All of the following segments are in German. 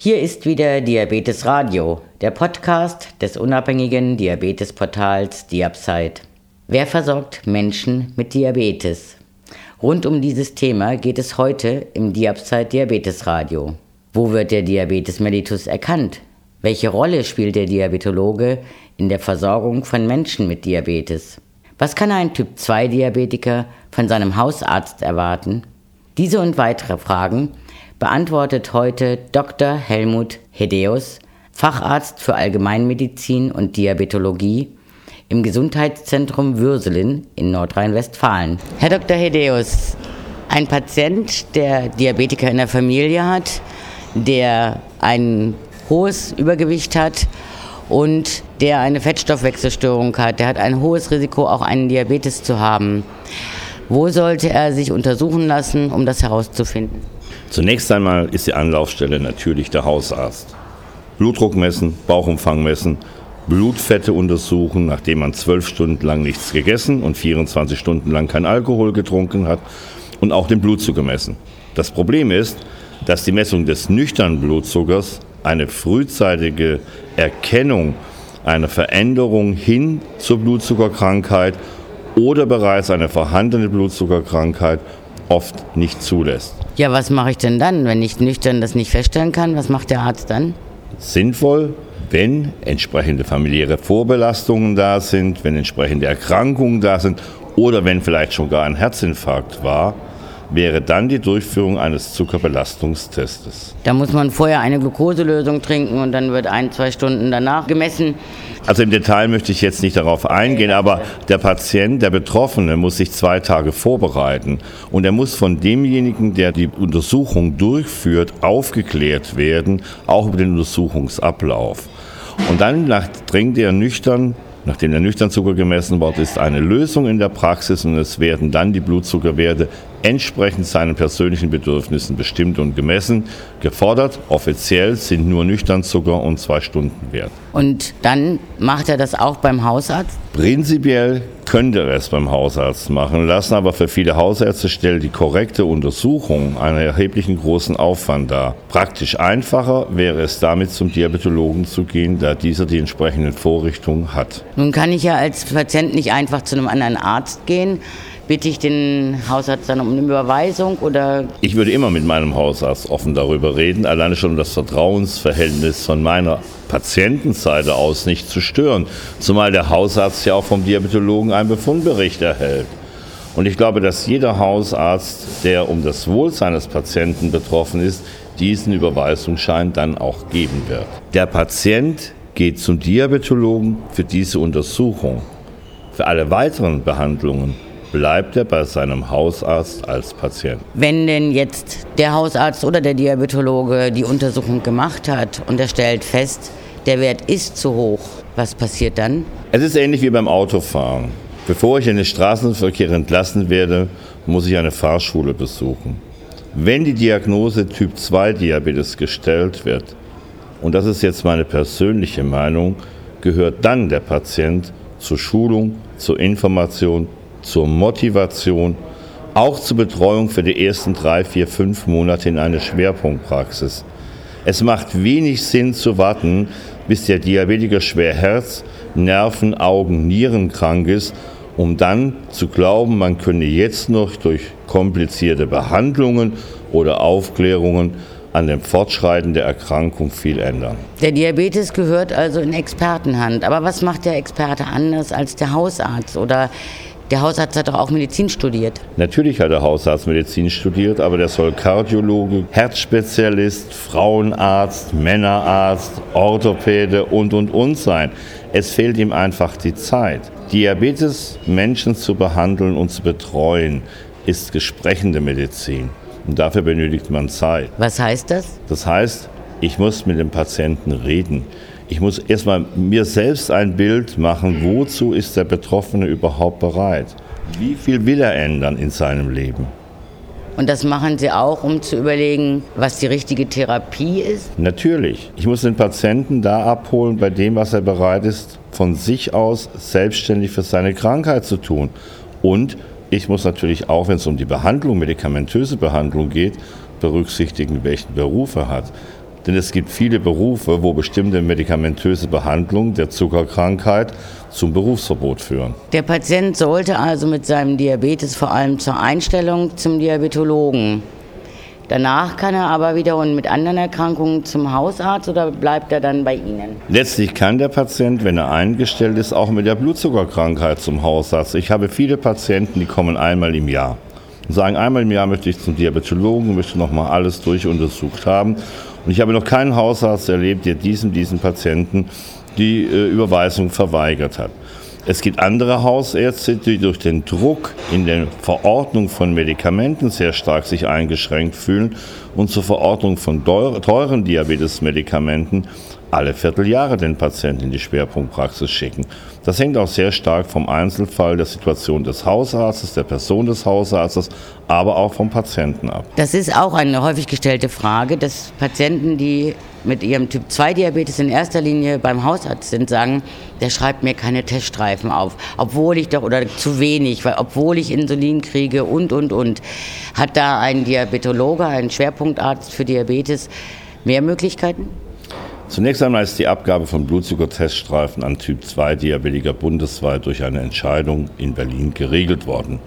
Hier ist wieder Diabetes Radio, der Podcast des unabhängigen Diabetesportals Diabsite. Wer versorgt Menschen mit Diabetes? Rund um dieses Thema geht es heute im Diabsite Diabetes Radio. Wo wird der Diabetes mellitus erkannt? Welche Rolle spielt der Diabetologe in der Versorgung von Menschen mit Diabetes? Was kann ein Typ-2-Diabetiker von seinem Hausarzt erwarten? Diese und weitere Fragen beantwortet heute Dr. Helmut Hedeus, Facharzt für Allgemeinmedizin und Diabetologie im Gesundheitszentrum Würselen in Nordrhein-Westfalen. Herr Dr. Hedeus, ein Patient, der Diabetiker in der Familie hat, der ein hohes Übergewicht hat und der eine Fettstoffwechselstörung hat, der hat ein hohes Risiko, auch einen Diabetes zu haben. Wo sollte er sich untersuchen lassen, um das herauszufinden? Zunächst einmal ist die Anlaufstelle natürlich der Hausarzt. Blutdruck messen, Bauchumfang messen, Blutfette untersuchen, nachdem man zwölf Stunden lang nichts gegessen und 24 Stunden lang kein Alkohol getrunken hat und auch den Blutzucker messen. Das Problem ist, dass die Messung des nüchternen Blutzuckers eine frühzeitige Erkennung einer Veränderung hin zur Blutzuckerkrankheit oder bereits eine vorhandene Blutzuckerkrankheit oft nicht zulässt. Ja, was mache ich denn dann, wenn ich nüchtern das nicht feststellen kann? Was macht der Arzt dann? Sinnvoll, wenn entsprechende familiäre Vorbelastungen da sind, wenn entsprechende Erkrankungen da sind oder wenn vielleicht schon gar ein Herzinfarkt war, wäre dann die Durchführung eines Zuckerbelastungstestes. Da muss man vorher eine Glukoselösung trinken und dann wird ein, zwei Stunden danach gemessen. Also im Detail möchte ich jetzt nicht darauf eingehen, aber der Patient, der Betroffene, muss sich zwei Tage vorbereiten und er muss von demjenigen, der die Untersuchung durchführt, aufgeklärt werden, auch über den Untersuchungsablauf. Und dann dringt er nüchtern Nachdem der Nüchternzucker gemessen worden ist, eine Lösung in der Praxis und es werden dann die Blutzuckerwerte entsprechend seinen persönlichen Bedürfnissen bestimmt und gemessen. Gefordert, offiziell sind nur Nüchternzucker und zwei Stunden Wert. Und dann macht er das auch beim Hausarzt? Prinzipiell könnte er es beim Hausarzt machen lassen, aber für viele Hausärzte stellt die korrekte Untersuchung einen erheblichen großen Aufwand dar. Praktisch einfacher wäre es damit zum Diabetologen zu gehen, da dieser die entsprechenden Vorrichtungen hat. Nun kann ich ja als Patient nicht einfach zu einem anderen Arzt gehen bitte ich den Hausarzt dann um eine Überweisung oder? Ich würde immer mit meinem Hausarzt offen darüber reden, alleine schon um das Vertrauensverhältnis von meiner Patientenseite aus nicht zu stören, zumal der Hausarzt ja auch vom Diabetologen einen Befundbericht erhält. Und ich glaube, dass jeder Hausarzt, der um das Wohl seines Patienten betroffen ist, diesen Überweisungsschein dann auch geben wird. Der Patient geht zum Diabetologen für diese Untersuchung. Für alle weiteren Behandlungen bleibt er bei seinem Hausarzt als Patient. Wenn denn jetzt der Hausarzt oder der Diabetologe die Untersuchung gemacht hat und er stellt fest, der Wert ist zu hoch, was passiert dann? Es ist ähnlich wie beim Autofahren. Bevor ich in den Straßenverkehr entlassen werde, muss ich eine Fahrschule besuchen. Wenn die Diagnose Typ 2 Diabetes gestellt wird, und das ist jetzt meine persönliche Meinung, gehört dann der Patient zur Schulung, zur Information zur Motivation, auch zur Betreuung für die ersten drei, vier, fünf Monate in eine Schwerpunktpraxis. Es macht wenig Sinn zu warten, bis der Diabetiker schwer Herz, Nerven, Augen, Nieren krank ist, um dann zu glauben, man könne jetzt noch durch komplizierte Behandlungen oder Aufklärungen an dem Fortschreiten der Erkrankung viel ändern. Der Diabetes gehört also in Expertenhand. Aber was macht der Experte anders als der Hausarzt oder der Hausarzt hat doch auch Medizin studiert. Natürlich hat der Hausarzt Medizin studiert, aber der soll Kardiologe, Herzspezialist, Frauenarzt, Männerarzt, Orthopäde und und und sein. Es fehlt ihm einfach die Zeit. Diabetes Menschen zu behandeln und zu betreuen ist gesprechende Medizin. Und dafür benötigt man Zeit. Was heißt das? Das heißt, ich muss mit dem Patienten reden. Ich muss erstmal mir selbst ein Bild machen, wozu ist der Betroffene überhaupt bereit? Wie viel will er ändern in seinem Leben? Und das machen Sie auch, um zu überlegen, was die richtige Therapie ist? Natürlich. Ich muss den Patienten da abholen bei dem, was er bereit ist, von sich aus selbstständig für seine Krankheit zu tun. Und ich muss natürlich auch, wenn es um die Behandlung, medikamentöse Behandlung geht, berücksichtigen, welchen Beruf er hat. Denn es gibt viele Berufe, wo bestimmte medikamentöse Behandlungen der Zuckerkrankheit zum Berufsverbot führen. Der Patient sollte also mit seinem Diabetes vor allem zur Einstellung zum Diabetologen. Danach kann er aber wiederum mit anderen Erkrankungen zum Hausarzt oder bleibt er dann bei Ihnen? Letztlich kann der Patient, wenn er eingestellt ist, auch mit der Blutzuckerkrankheit zum Hausarzt. Ich habe viele Patienten, die kommen einmal im Jahr und sagen, einmal im Jahr möchte ich zum Diabetologen, möchte nochmal alles durchuntersucht haben. Und ich habe noch keinen Hausarzt erlebt, der diesem, diesen Patienten die äh, Überweisung verweigert hat. Es gibt andere Hausärzte, die durch den Druck in der Verordnung von Medikamenten sehr stark sich eingeschränkt fühlen und zur Verordnung von teuren Diabetesmedikamenten alle Vierteljahre den Patienten in die Schwerpunktpraxis schicken. Das hängt auch sehr stark vom Einzelfall, der Situation des Hausarztes, der Person des Hausarztes, aber auch vom Patienten ab. Das ist auch eine häufig gestellte Frage, dass Patienten, die mit ihrem Typ-2-Diabetes in erster Linie beim Hausarzt sind, sagen, der schreibt mir keine Teststreifen auf, obwohl ich doch, oder zu wenig, weil obwohl ich Insulin kriege und, und, und. Hat da ein Diabetologe, ein Schwerpunktarzt für Diabetes mehr Möglichkeiten? Zunächst einmal ist die Abgabe von Blutzuckerteststreifen an Typ-2-Diabetiker bundesweit durch eine Entscheidung in Berlin geregelt worden.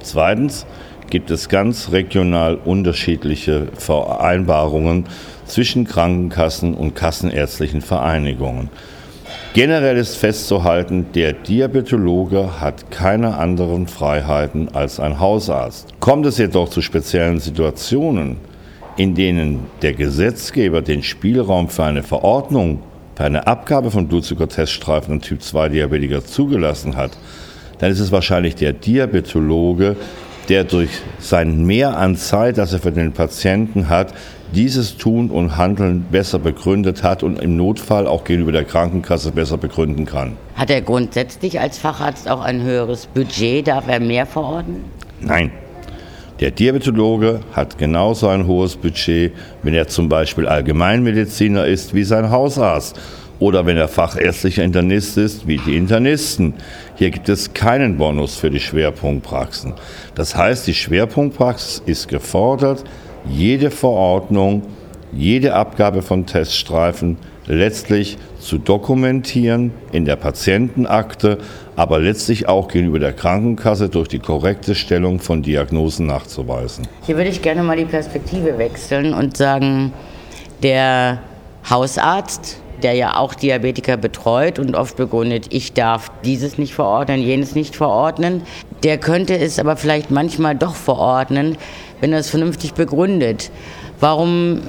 Zweitens gibt es ganz regional unterschiedliche Vereinbarungen zwischen Krankenkassen und kassenärztlichen Vereinigungen. Generell ist festzuhalten, der Diabetologe hat keine anderen Freiheiten als ein Hausarzt. Kommt es jedoch zu speziellen Situationen, in denen der Gesetzgeber den Spielraum für eine Verordnung, für eine Abgabe von Blutzuckerteststreifen an Typ-2-Diabetiker zugelassen hat, dann ist es wahrscheinlich der Diabetologe, der durch sein Mehr an Zeit, das er für den Patienten hat, dieses Tun und Handeln besser begründet hat und im Notfall auch gegenüber der Krankenkasse besser begründen kann. Hat er grundsätzlich als Facharzt auch ein höheres Budget? Darf er mehr verordnen? Nein. Der Diabetologe hat genauso ein hohes Budget, wenn er zum Beispiel Allgemeinmediziner ist wie sein Hausarzt oder wenn er fachärztlicher Internist ist wie die Internisten. Hier gibt es keinen Bonus für die Schwerpunktpraxen. Das heißt, die Schwerpunktpraxis ist gefordert, jede Verordnung, jede Abgabe von Teststreifen letztlich zu dokumentieren in der Patientenakte, aber letztlich auch gegenüber der Krankenkasse durch die korrekte Stellung von Diagnosen nachzuweisen. Hier würde ich gerne mal die Perspektive wechseln und sagen, der Hausarzt, der ja auch Diabetiker betreut und oft begründet, ich darf dieses nicht verordnen, jenes nicht verordnen, der könnte es aber vielleicht manchmal doch verordnen, wenn er es vernünftig begründet. Warum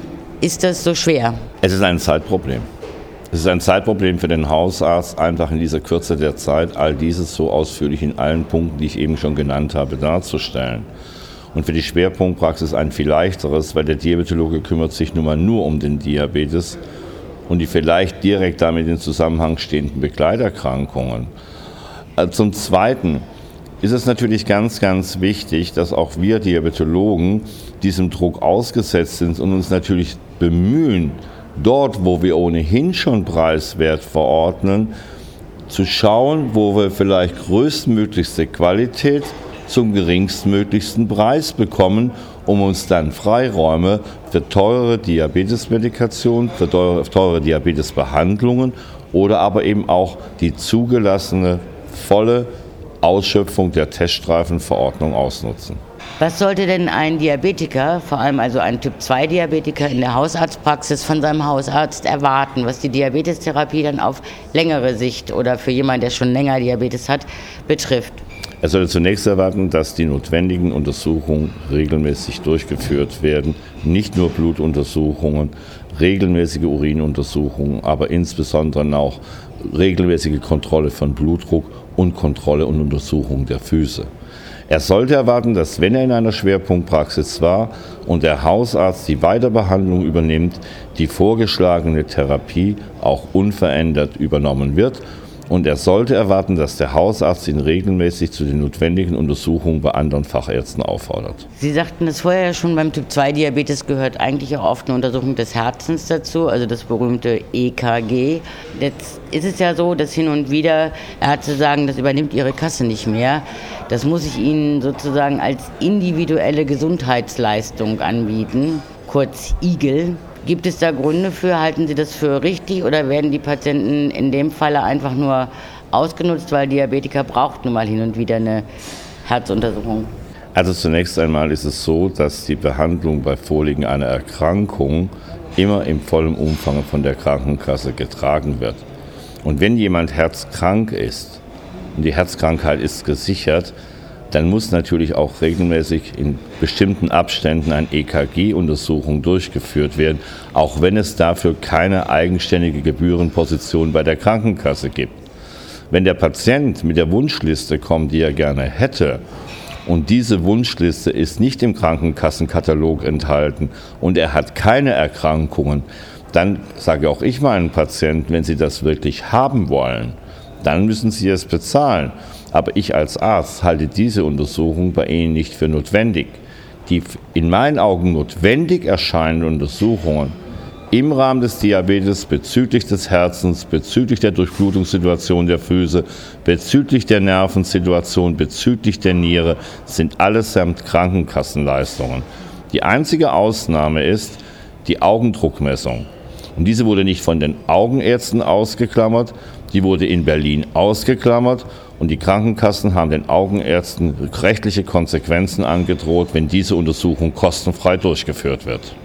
ist das so schwer? Es ist ein Zeitproblem. Es ist ein Zeitproblem für den Hausarzt, einfach in dieser Kürze der Zeit all dieses so ausführlich in allen Punkten, die ich eben schon genannt habe, darzustellen. Und für die Schwerpunktpraxis ein viel leichteres, weil der Diabetologe kümmert sich nun mal nur um den Diabetes und die vielleicht direkt damit in Zusammenhang stehenden Begleiterkrankungen. Äh, zum Zweiten ist es natürlich ganz, ganz wichtig, dass auch wir Diabetologen diesem Druck ausgesetzt sind und uns natürlich bemühen, dort, wo wir ohnehin schon preiswert verordnen, zu schauen, wo wir vielleicht größtmöglichste Qualität zum geringstmöglichsten Preis bekommen, um uns dann Freiräume für teure Diabetesmedikation, für teure, Diabetesbehandlungen oder aber eben auch die zugelassene volle Ausschöpfung der Teststreifenverordnung ausnutzen. Was sollte denn ein Diabetiker, vor allem also ein Typ-2-Diabetiker in der Hausarztpraxis von seinem Hausarzt erwarten, was die Diabetestherapie dann auf längere Sicht oder für jemanden, der schon länger Diabetes hat, betrifft? Er sollte zunächst erwarten, dass die notwendigen Untersuchungen regelmäßig durchgeführt werden. Nicht nur Blutuntersuchungen, regelmäßige Urinuntersuchungen, aber insbesondere auch regelmäßige Kontrolle von Blutdruck und Kontrolle und Untersuchung der Füße. Er sollte erwarten, dass wenn er in einer Schwerpunktpraxis war und der Hausarzt die Weiterbehandlung übernimmt, die vorgeschlagene Therapie auch unverändert übernommen wird und er sollte erwarten, dass der Hausarzt ihn regelmäßig zu den notwendigen Untersuchungen bei anderen Fachärzten auffordert. Sie sagten es vorher schon, beim Typ-2-Diabetes gehört eigentlich auch oft eine Untersuchung des Herzens dazu, also das berühmte EKG. Jetzt ist es ja so, dass hin und wieder Ärzte sagen, das übernimmt Ihre Kasse nicht mehr. Das muss ich Ihnen sozusagen als individuelle Gesundheitsleistung anbieten, kurz IGEL. Gibt es da Gründe für? Halten Sie das für richtig oder werden die Patienten in dem Falle einfach nur ausgenutzt, weil Diabetiker braucht nun mal hin und wieder eine Herzuntersuchung? Also zunächst einmal ist es so, dass die Behandlung bei Vorliegen einer Erkrankung immer im vollen Umfang von der Krankenkasse getragen wird. Und wenn jemand herzkrank ist und die Herzkrankheit ist gesichert, dann muss natürlich auch regelmäßig in bestimmten Abständen eine EKG-Untersuchung durchgeführt werden, auch wenn es dafür keine eigenständige Gebührenposition bei der Krankenkasse gibt. Wenn der Patient mit der Wunschliste kommt, die er gerne hätte, und diese Wunschliste ist nicht im Krankenkassenkatalog enthalten und er hat keine Erkrankungen, dann sage auch ich meinen Patienten, wenn sie das wirklich haben wollen, dann müssen sie es bezahlen. Aber ich als Arzt halte diese Untersuchung bei Ihnen nicht für notwendig. Die in meinen Augen notwendig erscheinenden Untersuchungen im Rahmen des Diabetes bezüglich des Herzens, bezüglich der Durchblutungssituation der Füße, bezüglich der Nervensituation, bezüglich der Niere sind allesamt Krankenkassenleistungen. Die einzige Ausnahme ist die Augendruckmessung. Und diese wurde nicht von den Augenärzten ausgeklammert, die wurde in Berlin ausgeklammert und die Krankenkassen haben den Augenärzten rechtliche Konsequenzen angedroht, wenn diese Untersuchung kostenfrei durchgeführt wird.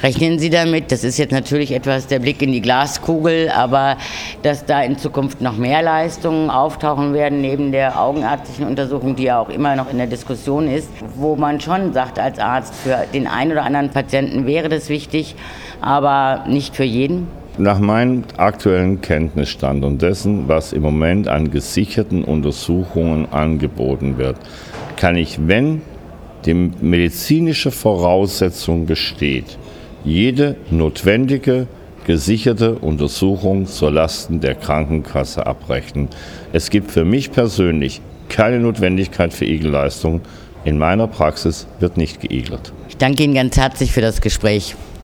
Rechnen Sie damit, das ist jetzt natürlich etwas der Blick in die Glaskugel, aber dass da in Zukunft noch mehr Leistungen auftauchen werden, neben der augenärztlichen Untersuchung, die ja auch immer noch in der Diskussion ist, wo man schon sagt als Arzt, für den einen oder anderen Patienten wäre das wichtig, aber nicht für jeden? Nach meinem aktuellen Kenntnisstand und dessen, was im Moment an gesicherten Untersuchungen angeboten wird, kann ich, wenn die medizinische Voraussetzung besteht, jede notwendige gesicherte Untersuchung zur Lasten der Krankenkasse abrechnen. Es gibt für mich persönlich keine Notwendigkeit für Igelleistung. In meiner Praxis wird nicht geigelt. Ich danke Ihnen ganz herzlich für das Gespräch.